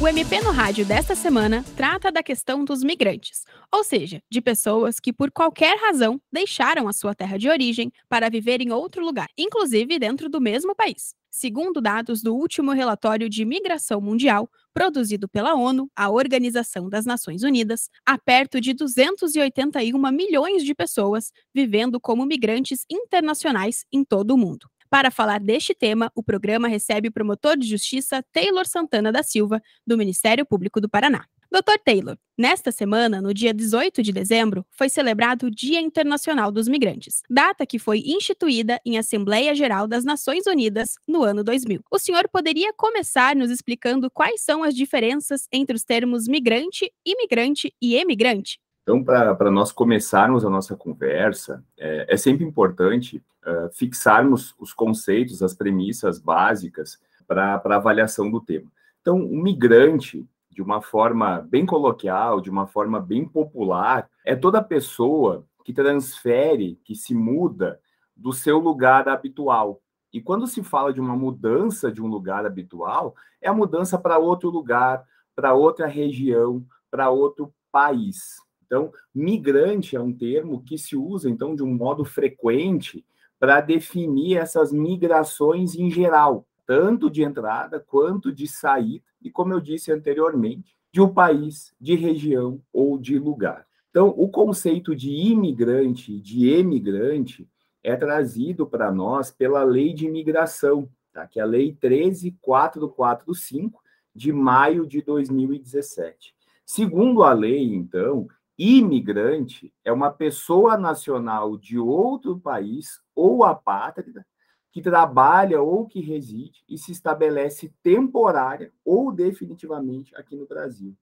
O MP no Rádio desta semana trata da questão dos migrantes, ou seja, de pessoas que por qualquer razão deixaram a sua terra de origem para viver em outro lugar, inclusive dentro do mesmo país. Segundo dados do último relatório de migração mundial, produzido pela ONU, a Organização das Nações Unidas, há perto de 281 milhões de pessoas vivendo como migrantes internacionais em todo o mundo. Para falar deste tema, o programa recebe o promotor de justiça Taylor Santana da Silva, do Ministério Público do Paraná. Dr. Taylor, nesta semana, no dia 18 de dezembro, foi celebrado o Dia Internacional dos Migrantes, data que foi instituída em Assembleia Geral das Nações Unidas no ano 2000. O senhor poderia começar nos explicando quais são as diferenças entre os termos migrante, imigrante e emigrante? Então, para nós começarmos a nossa conversa, é, é sempre importante fixarmos os conceitos, as premissas básicas para a avaliação do tema. Então, o migrante de uma forma bem coloquial, de uma forma bem popular, é toda pessoa que transfere, que se muda do seu lugar habitual. E quando se fala de uma mudança de um lugar habitual, é a mudança para outro lugar, para outra região, para outro país. Então, migrante é um termo que se usa então de um modo frequente para definir essas migrações em geral, tanto de entrada quanto de saída, e como eu disse anteriormente, de um país, de região ou de lugar. Então, o conceito de imigrante, de emigrante, é trazido para nós pela Lei de Imigração, tá? que é a Lei 13445, de maio de 2017. Segundo a lei, então, imigrante é uma pessoa nacional de outro país ou apátrida que trabalha ou que reside e se estabelece temporária ou definitivamente aqui no Brasil.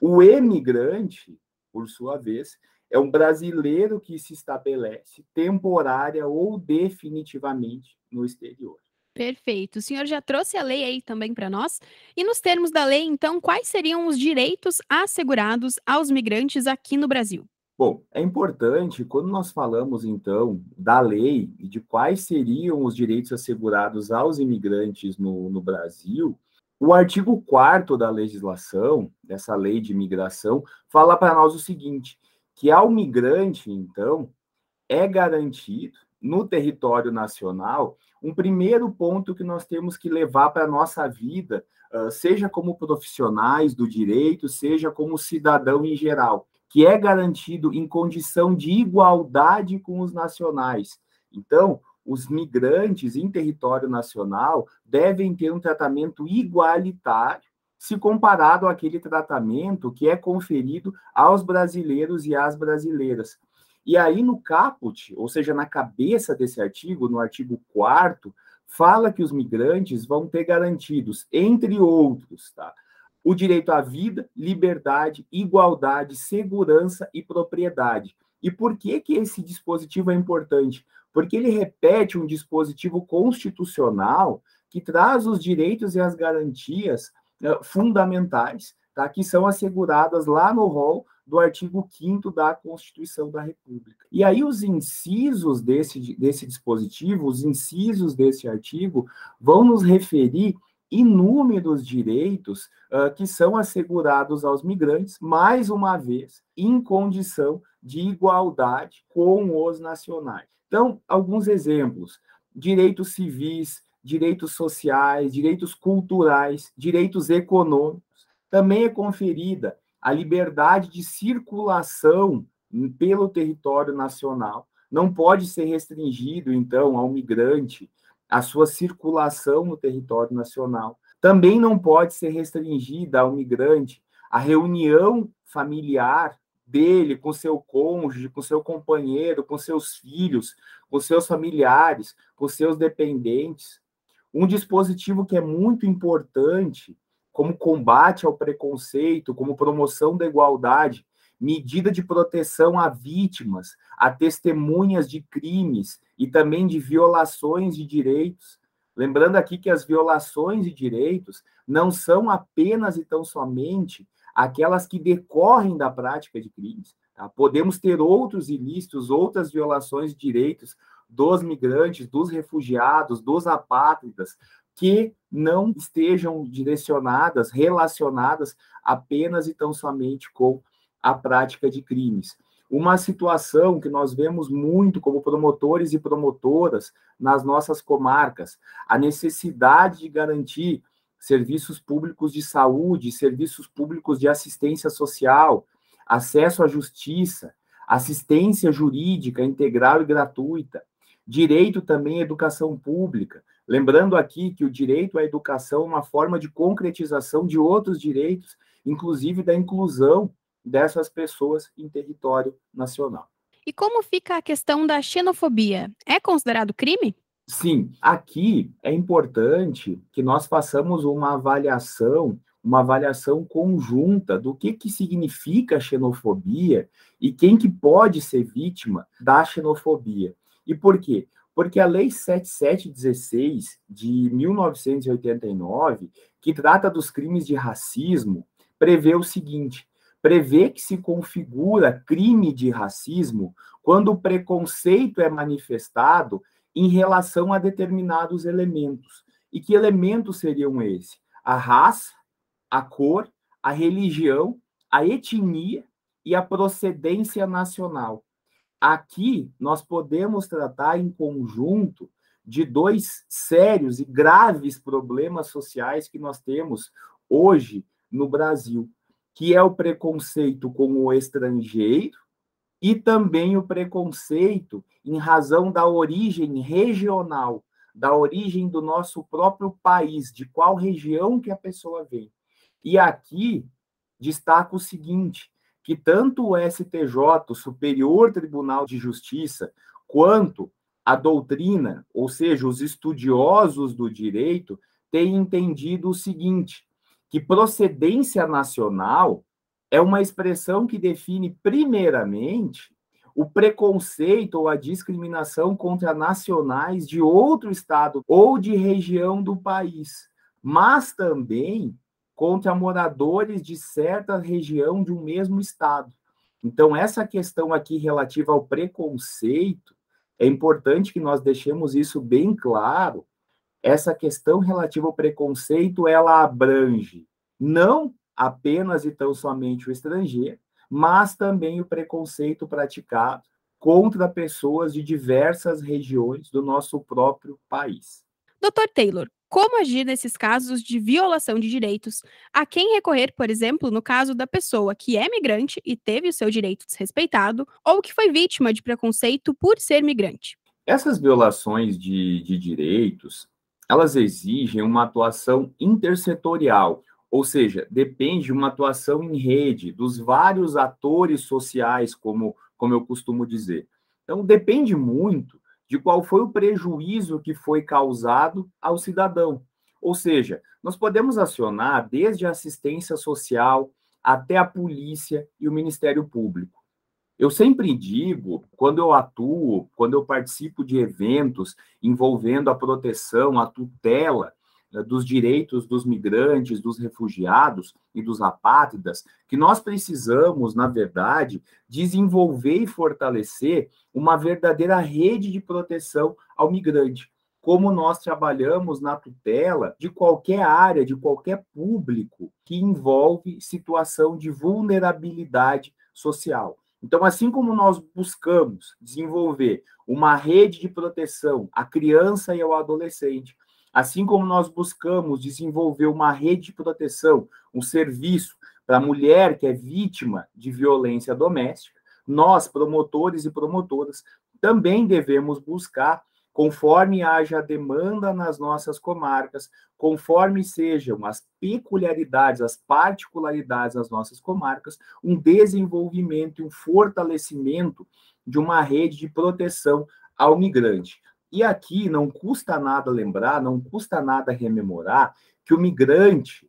O emigrante, por sua vez, é um brasileiro que se estabelece temporária ou definitivamente no exterior. Perfeito. O senhor já trouxe a lei aí também para nós? E nos termos da lei, então, quais seriam os direitos assegurados aos migrantes aqui no Brasil? Bom, é importante, quando nós falamos, então, da lei e de quais seriam os direitos assegurados aos imigrantes no, no Brasil, o artigo 4 da legislação, dessa lei de imigração, fala para nós o seguinte: que ao migrante, então, é garantido no território nacional um primeiro ponto que nós temos que levar para a nossa vida, seja como profissionais do direito, seja como cidadão em geral que é garantido em condição de igualdade com os nacionais. Então, os migrantes em território nacional devem ter um tratamento igualitário se comparado àquele tratamento que é conferido aos brasileiros e às brasileiras. E aí, no caput, ou seja, na cabeça desse artigo, no artigo 4 fala que os migrantes vão ter garantidos, entre outros, tá? o direito à vida, liberdade, igualdade, segurança e propriedade. E por que, que esse dispositivo é importante? Porque ele repete um dispositivo constitucional que traz os direitos e as garantias uh, fundamentais, tá? que são asseguradas lá no rol do artigo 5 da Constituição da República. E aí os incisos desse, desse dispositivo, os incisos desse artigo, vão nos referir inúmeros direitos uh, que são assegurados aos migrantes, mais uma vez, em condição de igualdade com os nacionais. Então, alguns exemplos: direitos civis, direitos sociais, direitos culturais, direitos econômicos. Também é conferida a liberdade de circulação pelo território nacional. Não pode ser restringido, então, ao migrante a sua circulação no território nacional. Também não pode ser restringida ao migrante a reunião familiar dele com seu cônjuge, com seu companheiro, com seus filhos, com seus familiares, com seus dependentes. Um dispositivo que é muito importante como combate ao preconceito, como promoção da igualdade, medida de proteção a vítimas, a testemunhas de crimes e também de violações de direitos. Lembrando aqui que as violações de direitos não são apenas e tão somente aquelas que decorrem da prática de crimes. Tá? Podemos ter outros ilícitos, outras violações de direitos dos migrantes, dos refugiados, dos apátridas, que não estejam direcionadas, relacionadas apenas e tão somente com a prática de crimes. Uma situação que nós vemos muito como promotores e promotoras nas nossas comarcas, a necessidade de garantir serviços públicos de saúde, serviços públicos de assistência social, acesso à justiça, assistência jurídica integral e gratuita, direito também à educação pública. Lembrando aqui que o direito à educação é uma forma de concretização de outros direitos, inclusive da inclusão dessas pessoas em território nacional. E como fica a questão da xenofobia? É considerado crime? Sim, aqui é importante que nós façamos uma avaliação, uma avaliação conjunta do que, que significa xenofobia e quem que pode ser vítima da xenofobia. E por quê? Porque a Lei 7716 de 1989, que trata dos crimes de racismo, prevê o seguinte: prevê que se configura crime de racismo quando o preconceito é manifestado em relação a determinados elementos. E que elementos seriam esses? A raça, a cor, a religião, a etnia e a procedência nacional. Aqui nós podemos tratar em conjunto de dois sérios e graves problemas sociais que nós temos hoje no Brasil, que é o preconceito com o estrangeiro e também o preconceito em razão da origem regional, da origem do nosso próprio país, de qual região que a pessoa vem. E aqui destaca o seguinte, que tanto o STJ, o Superior Tribunal de Justiça, quanto a doutrina, ou seja, os estudiosos do direito, têm entendido o seguinte, que procedência nacional é uma expressão que define, primeiramente, o preconceito ou a discriminação contra nacionais de outro estado ou de região do país, mas também contra moradores de certa região de um mesmo estado. Então, essa questão aqui relativa ao preconceito, é importante que nós deixemos isso bem claro. Essa questão relativa ao preconceito, ela abrange não apenas e tão somente o estrangeiro, mas também o preconceito praticado contra pessoas de diversas regiões do nosso próprio país. Doutor Taylor, como agir nesses casos de violação de direitos? A quem recorrer, por exemplo, no caso da pessoa que é migrante e teve o seu direito desrespeitado, ou que foi vítima de preconceito por ser migrante? Essas violações de, de direitos, elas exigem uma atuação intersetorial, ou seja, depende de uma atuação em rede dos vários atores sociais, como, como eu costumo dizer. Então, depende muito de qual foi o prejuízo que foi causado ao cidadão. Ou seja, nós podemos acionar desde a assistência social até a polícia e o Ministério Público. Eu sempre digo, quando eu atuo, quando eu participo de eventos envolvendo a proteção, a tutela dos direitos dos migrantes, dos refugiados e dos apátridas, que nós precisamos, na verdade, desenvolver e fortalecer uma verdadeira rede de proteção ao migrante. Como nós trabalhamos na tutela de qualquer área, de qualquer público que envolve situação de vulnerabilidade social. Então, assim como nós buscamos desenvolver uma rede de proteção à criança e ao adolescente, Assim como nós buscamos desenvolver uma rede de proteção, um serviço para a mulher que é vítima de violência doméstica, nós, promotores e promotoras, também devemos buscar, conforme haja demanda nas nossas comarcas, conforme sejam as peculiaridades, as particularidades das nossas comarcas, um desenvolvimento e um fortalecimento de uma rede de proteção ao migrante. E aqui não custa nada lembrar, não custa nada rememorar que o migrante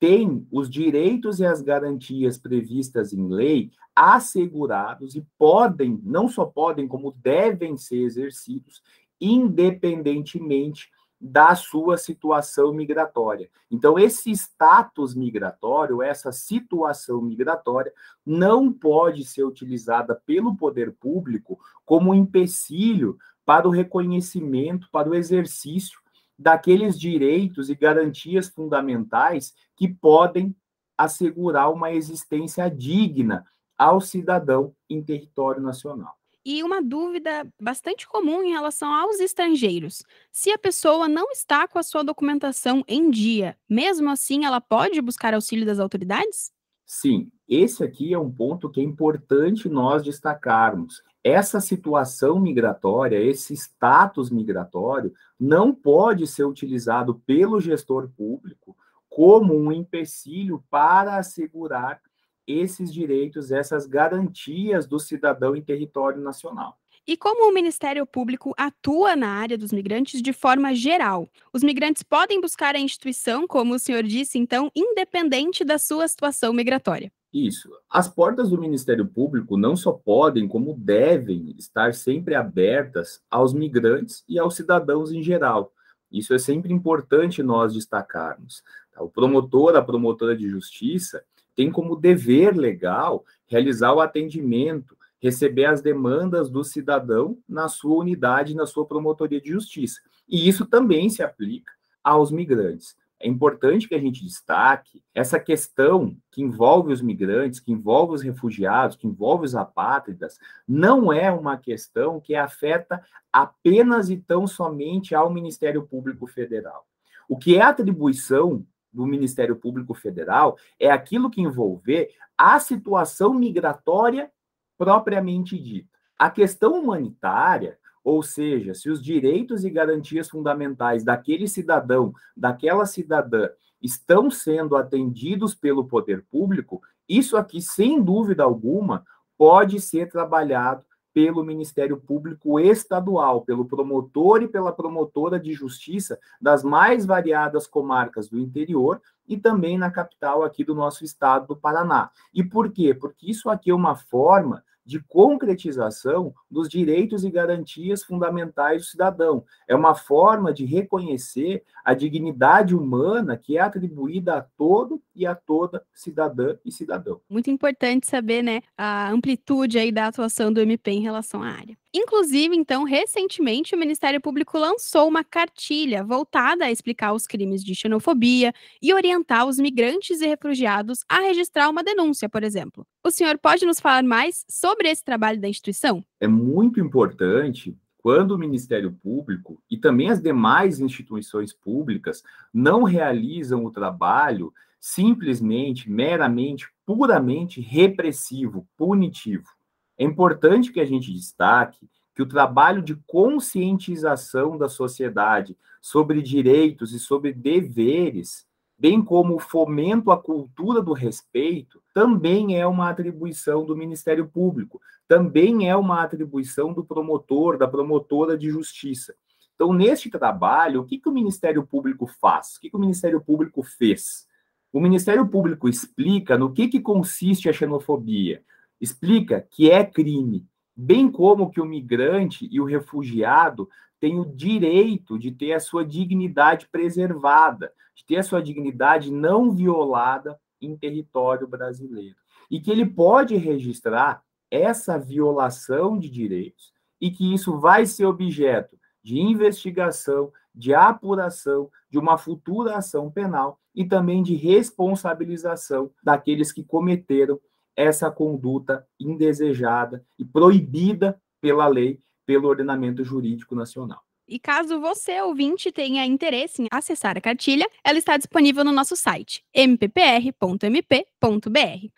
tem os direitos e as garantias previstas em lei assegurados e podem, não só podem, como devem ser exercidos, independentemente da sua situação migratória. Então, esse status migratório, essa situação migratória, não pode ser utilizada pelo poder público como empecilho para o reconhecimento, para o exercício daqueles direitos e garantias fundamentais que podem assegurar uma existência digna ao cidadão em território nacional. E uma dúvida bastante comum em relação aos estrangeiros: se a pessoa não está com a sua documentação em dia, mesmo assim ela pode buscar auxílio das autoridades? Sim, esse aqui é um ponto que é importante nós destacarmos. Essa situação migratória, esse status migratório, não pode ser utilizado pelo gestor público como um empecilho para assegurar esses direitos, essas garantias do cidadão em território nacional. E como o Ministério Público atua na área dos migrantes de forma geral? Os migrantes podem buscar a instituição, como o senhor disse, então, independente da sua situação migratória. Isso. As portas do Ministério Público não só podem, como devem estar sempre abertas aos migrantes e aos cidadãos em geral. Isso é sempre importante nós destacarmos. O promotor, a promotora de justiça, tem como dever legal realizar o atendimento receber as demandas do cidadão na sua unidade, na sua promotoria de justiça. E isso também se aplica aos migrantes. É importante que a gente destaque essa questão que envolve os migrantes, que envolve os refugiados, que envolve os apátridas, não é uma questão que afeta apenas e tão somente ao Ministério Público Federal. O que é atribuição do Ministério Público Federal é aquilo que envolver a situação migratória propriamente dita. A questão humanitária, ou seja, se os direitos e garantias fundamentais daquele cidadão, daquela cidadã, estão sendo atendidos pelo poder público, isso aqui, sem dúvida alguma, pode ser trabalhado pelo Ministério Público Estadual, pelo promotor e pela promotora de justiça das mais variadas comarcas do interior e também na capital aqui do nosso estado do Paraná. E por quê? Porque isso aqui é uma forma de concretização dos direitos e garantias fundamentais do cidadão. É uma forma de reconhecer a dignidade humana que é atribuída a todo e a toda cidadã e cidadão. Muito importante saber, né, a amplitude aí da atuação do MP em relação à área. Inclusive, então, recentemente o Ministério Público lançou uma cartilha voltada a explicar os crimes de xenofobia e orientar os migrantes e refugiados a registrar uma denúncia, por exemplo. O senhor pode nos falar mais sobre esse trabalho da instituição? É muito importante quando o Ministério Público e também as demais instituições públicas não realizam o trabalho simplesmente, meramente, puramente repressivo, punitivo. É importante que a gente destaque que o trabalho de conscientização da sociedade sobre direitos e sobre deveres, bem como o fomento à cultura do respeito, também é uma atribuição do Ministério Público, também é uma atribuição do promotor, da promotora de justiça. Então, neste trabalho, o que, que o Ministério Público faz? O que, que o Ministério Público fez? O Ministério Público explica no que, que consiste a xenofobia, explica que é crime, bem como que o migrante e o refugiado têm o direito de ter a sua dignidade preservada, de ter a sua dignidade não violada em território brasileiro. E que ele pode registrar essa violação de direitos e que isso vai ser objeto de investigação, de apuração, de uma futura ação penal e também de responsabilização daqueles que cometeram essa conduta indesejada e proibida pela lei, pelo ordenamento jurídico nacional. E caso você, ouvinte, tenha interesse em acessar a cartilha, ela está disponível no nosso site, mppr.mp.br.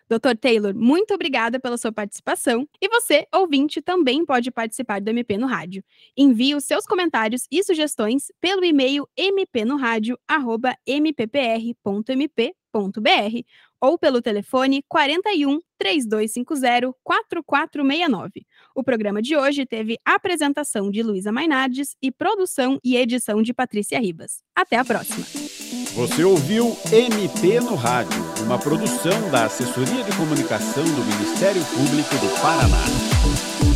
Dr. Taylor, muito obrigada pela sua participação. E você, ouvinte, também pode participar do MP no Rádio. Envie os seus comentários e sugestões pelo e-mail mpnoradio.mppr.mp.br ou pelo telefone 41 3250 4469. O programa de hoje teve apresentação de Luísa Mainardes e produção e edição de Patrícia Ribas. Até a próxima. Você ouviu MP no Rádio, uma produção da Assessoria de Comunicação do Ministério Público do Paraná.